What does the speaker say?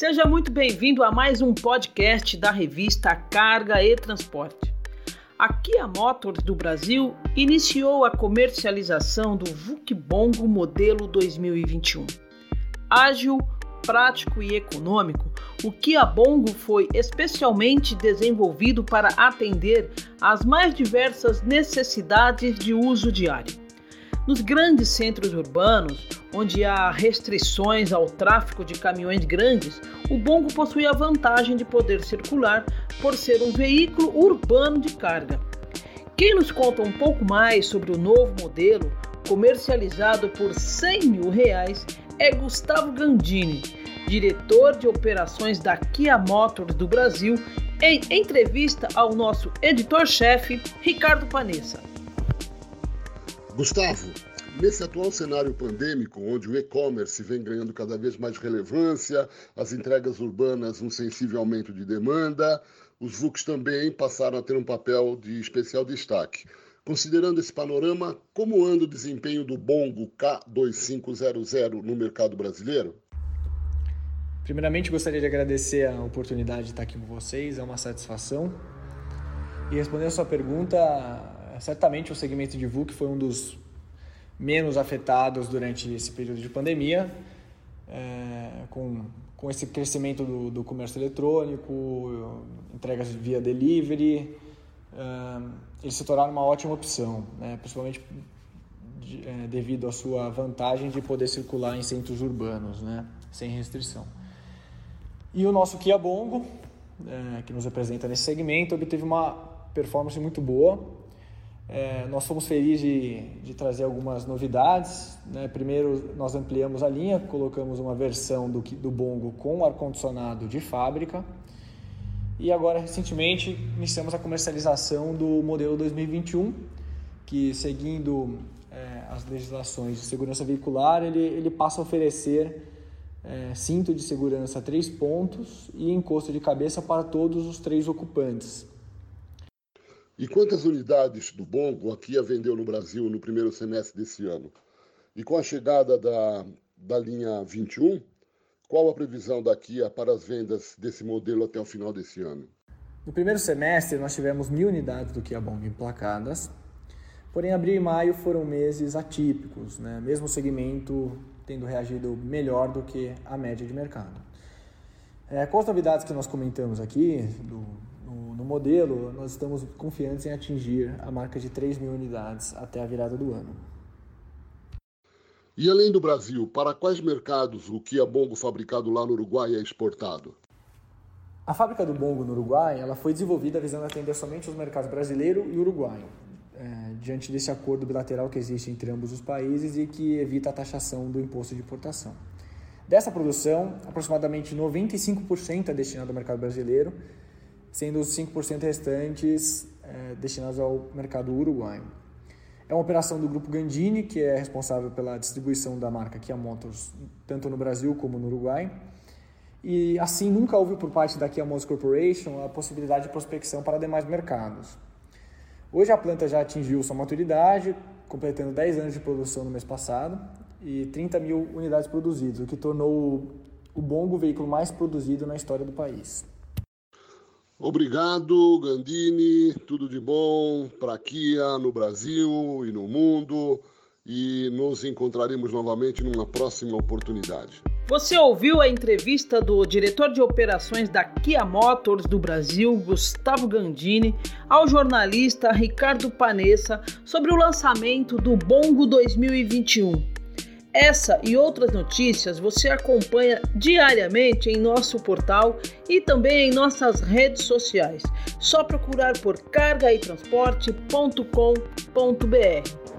Seja muito bem-vindo a mais um podcast da revista Carga e Transporte. A Kia Motors do Brasil iniciou a comercialização do VUC Bongo modelo 2021. Ágil, prático e econômico, o Kia Bongo foi especialmente desenvolvido para atender às mais diversas necessidades de uso diário. Nos grandes centros urbanos, onde há restrições ao tráfego de caminhões grandes, o Bongo possui a vantagem de poder circular por ser um veículo urbano de carga. Quem nos conta um pouco mais sobre o novo modelo, comercializado por 100 mil reais, é Gustavo Gandini, diretor de operações da Kia Motors do Brasil, em entrevista ao nosso editor-chefe, Ricardo Panessa. Gustavo, nesse atual cenário pandêmico, onde o e-commerce vem ganhando cada vez mais relevância, as entregas urbanas um sensível aumento de demanda, os VUCs também passaram a ter um papel de especial destaque. Considerando esse panorama, como anda o desempenho do Bongo K2500 no mercado brasileiro? Primeiramente, gostaria de agradecer a oportunidade de estar aqui com vocês, é uma satisfação. E respondendo a sua pergunta, certamente o segmento de VUC foi um dos menos afetados durante esse período de pandemia, é, com, com esse crescimento do, do, comércio eletrônico, entregas via delivery, é, eles se tornaram uma ótima opção, né, principalmente de, é, devido à sua vantagem de poder circular em centros urbanos, né, sem restrição. E o nosso Kia Bongo, que nos representa nesse segmento, obteve uma performance muito boa, é, nós fomos felizes de, de trazer algumas novidades. Né? Primeiro, nós ampliamos a linha, colocamos uma versão do, do Bongo com ar-condicionado de fábrica. E agora, recentemente, iniciamos a comercialização do modelo 2021, que, seguindo é, as legislações de segurança veicular, ele, ele passa a oferecer é, cinto de segurança três pontos e encosto de cabeça para todos os três ocupantes. E quantas unidades do Bongo a Kia vendeu no Brasil no primeiro semestre desse ano? E com a chegada da, da linha 21, qual a previsão da Kia para as vendas desse modelo até o final desse ano? No primeiro semestre, nós tivemos mil unidades do Kia Bongo emplacadas, porém abril e maio foram meses atípicos, né? mesmo o segmento tendo reagido melhor do que a média de mercado. É, com as novidades que nós comentamos aqui, do modelo, nós estamos confiantes em atingir a marca de 3 mil unidades até a virada do ano. E além do Brasil, para quais mercados o Kia Bongo fabricado lá no Uruguai é exportado? A fábrica do Bongo no Uruguai ela foi desenvolvida visando atender somente os mercados brasileiro e uruguaio, é, diante desse acordo bilateral que existe entre ambos os países e que evita a taxação do imposto de importação. Dessa produção, aproximadamente 95% é destinado ao mercado brasileiro sendo os 5% restantes é, destinados ao mercado uruguaio. É uma operação do grupo Gandini, que é responsável pela distribuição da marca Kia Motors tanto no Brasil como no Uruguai. E assim nunca houve por parte da Kia Motors Corporation a possibilidade de prospecção para demais mercados. Hoje a planta já atingiu sua maturidade, completando 10 anos de produção no mês passado e 30 mil unidades produzidas, o que tornou o Bongo o veículo mais produzido na história do país. Obrigado, Gandini. Tudo de bom para Kia no Brasil e no mundo. E nos encontraremos novamente numa próxima oportunidade. Você ouviu a entrevista do diretor de operações da Kia Motors do Brasil, Gustavo Gandini, ao jornalista Ricardo Panessa sobre o lançamento do Bongo 2021. Essa e outras notícias você acompanha diariamente em nosso portal e também em nossas redes sociais. Só procurar por cargaetransporte.com.br.